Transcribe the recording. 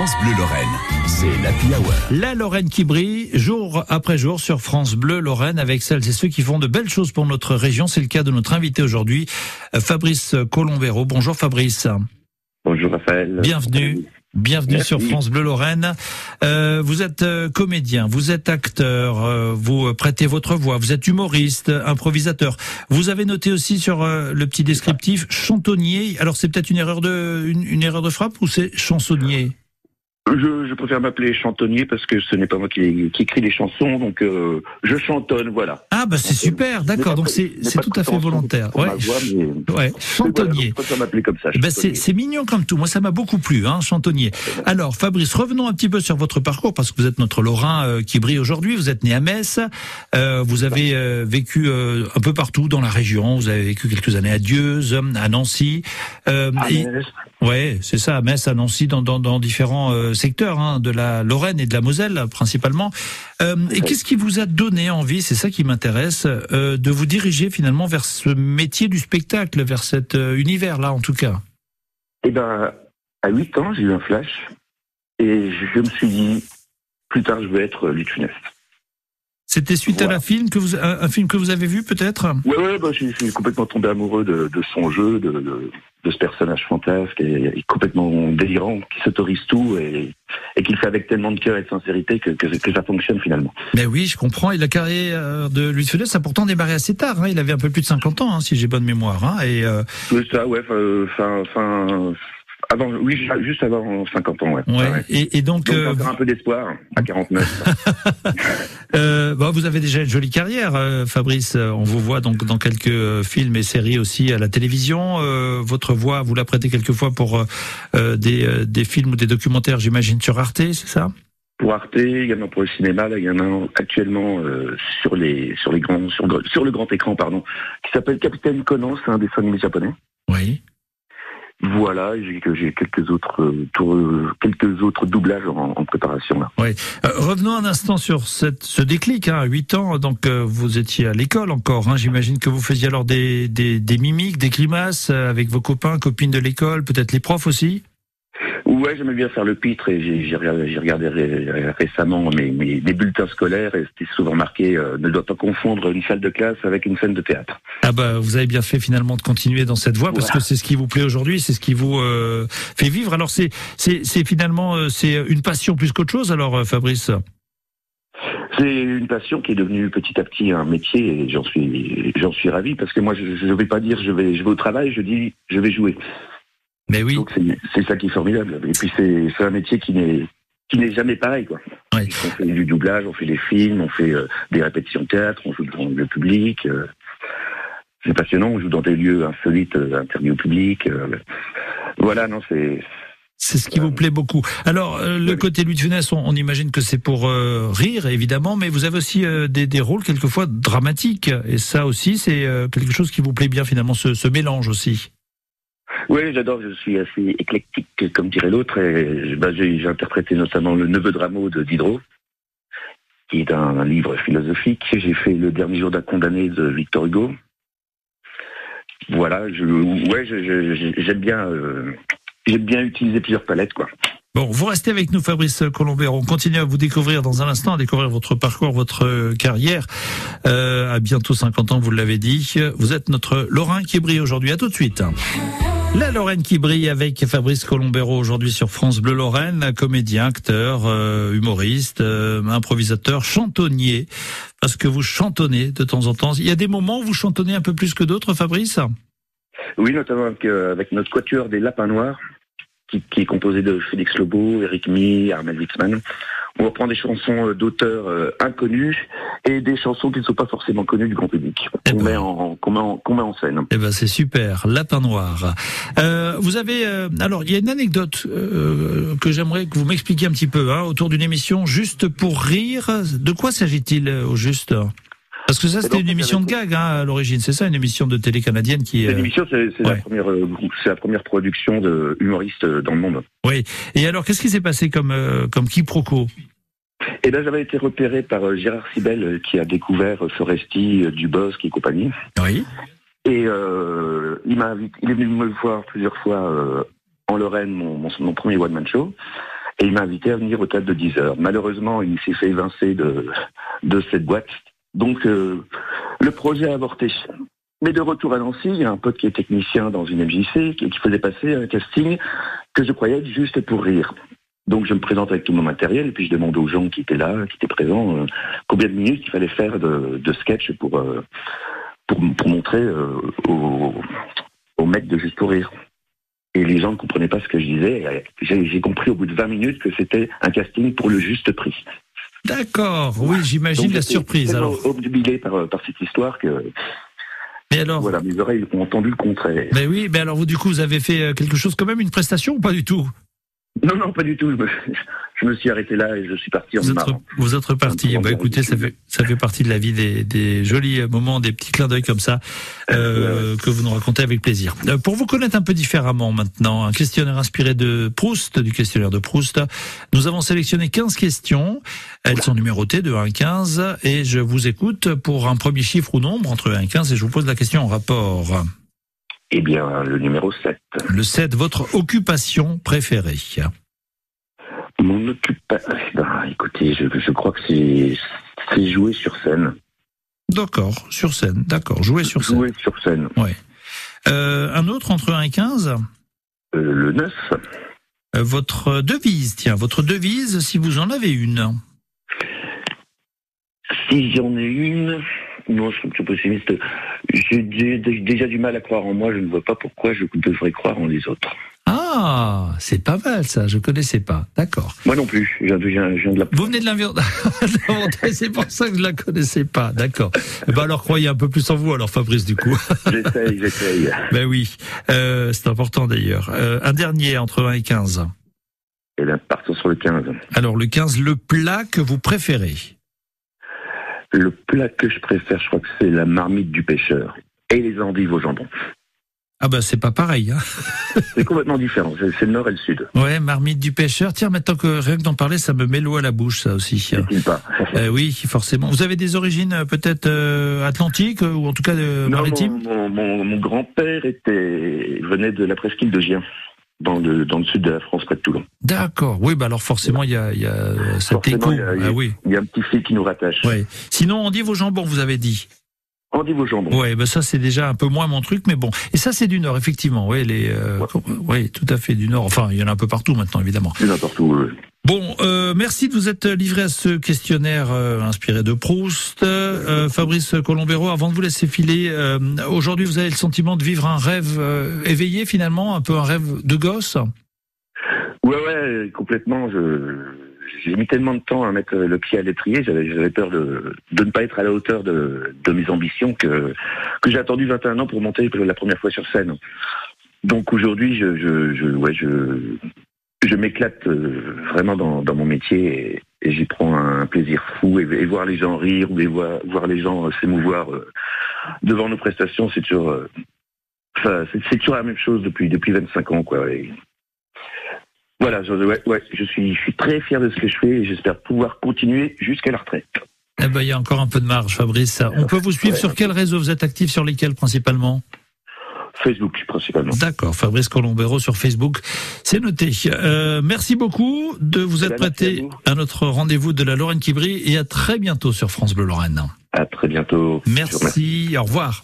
France Bleu Lorraine, c'est l'Happy Hour. La Lorraine qui brille jour après jour sur France Bleu Lorraine avec celles et ceux qui font de belles choses pour notre région. C'est le cas de notre invité aujourd'hui, Fabrice Colombero. Bonjour Fabrice. Bonjour Raphaël. Bienvenue. Bienvenue Merci. sur France Bleu Lorraine. Euh, vous êtes euh, comédien, vous êtes acteur, euh, vous prêtez votre voix, vous êtes humoriste, improvisateur. Vous avez noté aussi sur euh, le petit descriptif chantonnier. Alors c'est peut-être une erreur de une, une erreur de frappe ou c'est chansonnier? Je, préfère m'appeler chantonnier parce que ce n'est pas moi qui, qui écris les chansons, donc euh, je chantonne, voilà. Ah bah c'est super, d'accord. Donc c'est tout à fait volontaire. Ouais, voix, mais- ouais, chantonnier. comme ça. Ben c'est mignon comme tout. Moi, ça m'a beaucoup plu, hein, chantonnier. Alors, Fabrice, revenons un petit peu sur votre parcours parce que vous êtes notre Lorrain euh, qui brille aujourd'hui. Vous êtes né à Metz. Euh, vous avez euh, vécu euh, un peu partout dans la région. Vous avez vécu quelques années à Dieuze, à Nancy. Euh, et- ouais, c'est ça, à Metz, à Nancy, dans, dans, dans différents euh, secteurs hein, de la Lorraine et de la Moselle principalement. Euh, et qu'est-ce qui vous a donné envie, c'est ça qui m'intéresse, euh, de vous diriger finalement vers ce métier du spectacle, vers cet euh, univers-là en tout cas? Eh ben, à 8 ans, j'ai eu un flash et je, me suis dit, plus tard, je veux être Funès. C'était suite à la film que vous, un, un film que vous avez vu peut-être? Ouais, ouais, bah, je, suis- complètement tombé amoureux de, de son jeu, de, de, de ce personnage fantasque et, et complètement délirant, qui s'autorise tout et, et qui le fait avec tellement de cœur et de sincérité que, que, que ça fonctionne finalement. Ben oui, je comprends. Et la carrière de Louis de Funès a pourtant démarré assez tard. Hein. Il avait un peu plus de 50 ans, hein, si j'ai bonne mémoire. Hein. Et euh, Oui, ça, ouais, fin, fin, fin- avant, oui, juste avant 50 ans, ouais. ouais. Ouais, ouais. Et, et donc, Donc, euh, encore un peu d'espoir à 49. euh, bah, vous avez déjà une jolie carrière, euh, Fabrice. On vous voit donc dans quelques euh, films et séries aussi à la télévision. Euh, votre voix, vous la prêtez quelquefois pour des, des films ou des documentaires, j'imagine, sur Arte, c'est ça? Pour Arte, également pour le cinéma, là, il y en a un actuellement euh, sur les sur les grands sur le grand écran, pardon, qui s'appelle Capitaine Conan, c'est un dessin animé japonais. Oui. Voilà, j'ai que j'ai quelques autres euh, quelques autres doublages en, préparation là. Euh, revenons un instant sur cette, ce déclic. Hein, à 8 ans, donc euh, vous étiez à l'école encore. Hein, J'imagine que vous faisiez alors des, des, des mimiques, des grimaces euh, avec vos copains, copines de l'école, peut-être les profs aussi? Ouais, j'aimais bien faire le pitre et j'ai regardé, ré- récemment mes, mes des bulletins scolaires et c'était souvent marqué euh, ne doit pas confondre une salle de classe avec une scène de théâtre. Ah bah vous avez bien fait finalement de continuer dans cette voie parce que c'est ce qui vous plaît aujourd'hui, c'est ce qui vous euh, fait vivre. Alors c'est finalement euh, c'est une passion plus qu'autre chose. Alors euh, Fabrice? C'est une passion qui est devenue petit à petit un métier et j'en suis j'en suis ravi parce que moi je ne vais pas dire je vais je vais au travail, je dis je vais jouer. Mais oui. Donc c'est ça qui est formidable. Et puis c'est un métier qui n'est qui n'est jamais pareil quoi. Ouais. On fait du doublage, on fait des films, on fait euh, des répétitions de théâtre, on joue devant le public. euh, c'est passionnant, on joue dans des lieux insolites, euh, interdits au public. euh, voilà, non, c'est C'est ce qui vous plaît beaucoup. Alors, le côté Louis de Funès, on, on imagine que c'est pour rire, évidemment, mais vous avez aussi des, des rôles quelquefois dramatiques. Et ça aussi, c'est quelque chose qui vous plaît bien, finalement, ce, ce mélange aussi. Oui, j'adore, je suis assez éclectique, comme dirait l'autre. Bah, j'ai interprété notamment Le Neveu de de Diderot, qui est un, livre philosophique. J'ai fait Le Dernier jour d'un condamné de Victor Hugo. Voilà, je, j'aime bien, euh, j'aime bien utiliser plusieurs palettes, quoi. Bon, vous restez avec nous, Fabrice Colombert. On continue à vous découvrir dans un instant, à découvrir votre parcours, votre carrière. Euh, à bientôt 50 ans, vous l'avez dit. Vous êtes notre Lorrain qui brille aujourd'hui. À tout de suite. La Lorraine qui brille avec Fabrice Colombero aujourd'hui sur France Bleu Lorraine, comédien, acteur, euh, humoriste, euh, improvisateur, chantonnier, parce que vous chantonnez de temps en temps. Il y a des moments où vous chantonnez un peu plus que d'autres, Fabrice? Oui, notamment avec, euh, avec notre quatuor des Lapins Noirs, qui, est composé de Félix Lebeau, Eric Mi, Armel Wixman. On reprend des chansons euh, d'auteurs euh, inconnus et des chansons qui ne sont pas forcément connues du grand public, Eh qu'on ben. met, en, qu'on met, en, qu'on met en scène. Eh ben c'est super, lapin noir. Euh, vous avez euh, alors il y a une anecdote euh, que j'aimerais que vous m'expliquiez un petit peu hein, autour d'une émission juste pour rire. De quoi s'agit-il au juste? Parce que ça c'était une émission de gag hein, à l'origine, c'est ça, une émission de télé canadienne qui. Cette euh, émission, c'est c'est ouais. la première, euh, c'est la première production de humoristes euh, dans le monde. Oui. Et alors qu'est-ce qui s'est passé comme comme quiproquo? Et là, j'avais été repéré par Gérard Sibel, qui a découvert Foresti, Dubosc et compagnie. Oui. Et euh, il m'a il est venu me voir plusieurs fois euh, en Lorraine, mon, mon, mon premier one man show. Et il m'a invité à venir au théâtre de 10 heures. Malheureusement, il s'est fait évincer de, de cette boîte. Donc, euh, le projet a avorté. Mais de retour à Nancy, il y a un pote qui est technicien dans une MJC qui, qui faisait passer un casting que je croyais être juste pour rire. Donc je me présente avec tout mon matériel et puis je demande aux gens qui étaient là, qui étaient présents, euh, combien de minutes il fallait faire de, sketch pour, euh, pour, montrer euh, aux, aux mecs de Juste pour rire. Et les gens ne comprenaient pas ce que je disais. Et j'ai compris au bout de 20 minutes que c'était un casting pour le juste prix. D'accord, oui, j'imagine la surprise. Alors, obnubilé par, par cette histoire que mais alors, voilà, mes oreilles ont entendu le contraire. mais oui, mais alors vous du coup vous avez fait euh, quelque chose quand même, une prestation ou pas du tout? Non, non, pas du tout. Je me, je me suis arrêté là et je suis parti en Vous êtes, vous êtes reparti. Bah, écoutez, ça fait, ça fait partie de la vie des, des jolis moments, des petits clins d'œil comme ça euh, que vous nous racontez avec plaisir. Euh, pour vous connaître un peu différemment maintenant, un questionnaire inspiré de Proust, du questionnaire de Proust. Nous avons sélectionné 15 questions. Elles sont numérotées de 1 à 15 et je vous écoute pour un premier chiffre ou nombre entre 1 et 15 et je vous pose la question en rapport. Eh bien, le numéro 7. Le 7, votre occupation préférée. Mon occupation. Ben, écoutez, je, je crois que c'est jouer sur scène. D'accord, sur scène, d'accord, jouer sur scène. Jouer sur scène. Euh, un autre entre 1 et 15 Euh, le 9. Euh, Votre devise, tiens, votre devise, si vous en avez une. Si j'en ai une. Non, je suis un peu pessimiste. J'ai dé- dé- déjà du mal à croire en moi. Je ne vois pas pourquoi je devrais croire en les autres. Ah, c'est pas mal ça, je connaissais pas. D'accord. Moi non plus. Je viens de, je viens- je viens de la. Vous venez de l'inventer, de l'inventer, c'est pour ça que je la connaissais pas. D'accord. Eh Ben alors croyez un peu plus en vous alors Fabrice du coup. J'essaye, j'essaye. ben oui, euh, c'est important d'ailleurs. Euh, un dernier entre 1 et 15. Et là, partons sur le 15. Alors le 15, le plat que vous préférez. Le plat que je préfère, je crois que c'est la marmite du pêcheur. Et les endives au jambon. Ah ben c'est pas pareil. Hein. C'est complètement différent. C'est le nord et le sud. Ouais, marmite du pêcheur. Tiens, maintenant que rien que d'en parler, ça me met l'eau à la bouche ça aussi. N'est-il pas? Euh, oui, forcément. Vous avez des origines euh, peut-être euh, atlantiques euh, ou en tout cas euh, Non, maritimes? mon, mon, mon- mon grand-père était venait de la presqu'île de Gien, dans le, dans le sud de la France, près de Toulon. D'accord. Oui, bah alors forcément il y a, il y a euh, cet Forcément, écho. il y a- Ah oui. Y a un petit fil qui nous rattache. Ouais. Sinon, on dit vos jambons, vous avez dit. Au jambon. Ouais, bah ça c'est déjà un peu moins mon truc, mais bon. Et ça c'est du Nord, effectivement. Ouais, les, euh, ouais, tout à fait du Nord. Enfin, il y en a un peu partout maintenant, évidemment. C'est n'importe où. euh. Bon, euh, merci de vous être livré à ce questionnaire euh, inspiré de Proust. Euh, Fabrice Colombero, avant de vous laisser filer, euh, aujourd'hui vous avez le sentiment de vivre un rêve euh, éveillé finalement, un peu un rêve de gosse? Ouais, ouais, complètement. Je, j'ai mis tellement de temps à mettre le pied à l'étrier, j'avais, peur de, de ne pas être à la hauteur de, de mes ambitions que, que j'ai attendu 21 ans pour monter la première fois sur scène. Donc aujourd'hui, je, ouais, je, je m'éclate euh, vraiment dans, mon métier et, j'y prends un plaisir fou et, voir les gens rire ou voir, les gens euh, s'émouvoir euh, devant nos prestations, c'est toujours, toujours la même chose depuis depuis 25 ans, quoi. Voilà, je, ouais, ouais, je suis, je suis très fier de ce que je fais et j'espère pouvoir continuer jusqu'à la retraite. Eh ben, il y a encore un peu de marge, Fabrice. On peut vous suivre Ouais. sur quel réseau? Vous êtes actif sur lesquels principalement? Facebook principalement. D'accord, Fabrice Colombero sur Facebook, c'est noté. Euh, merci beaucoup de vous être Eh ben, merci prêté à à, notre rendez-vous de la Lorraine qui brille et à très bientôt sur France Bleu Lorraine. À très bientôt. Merci, au revoir.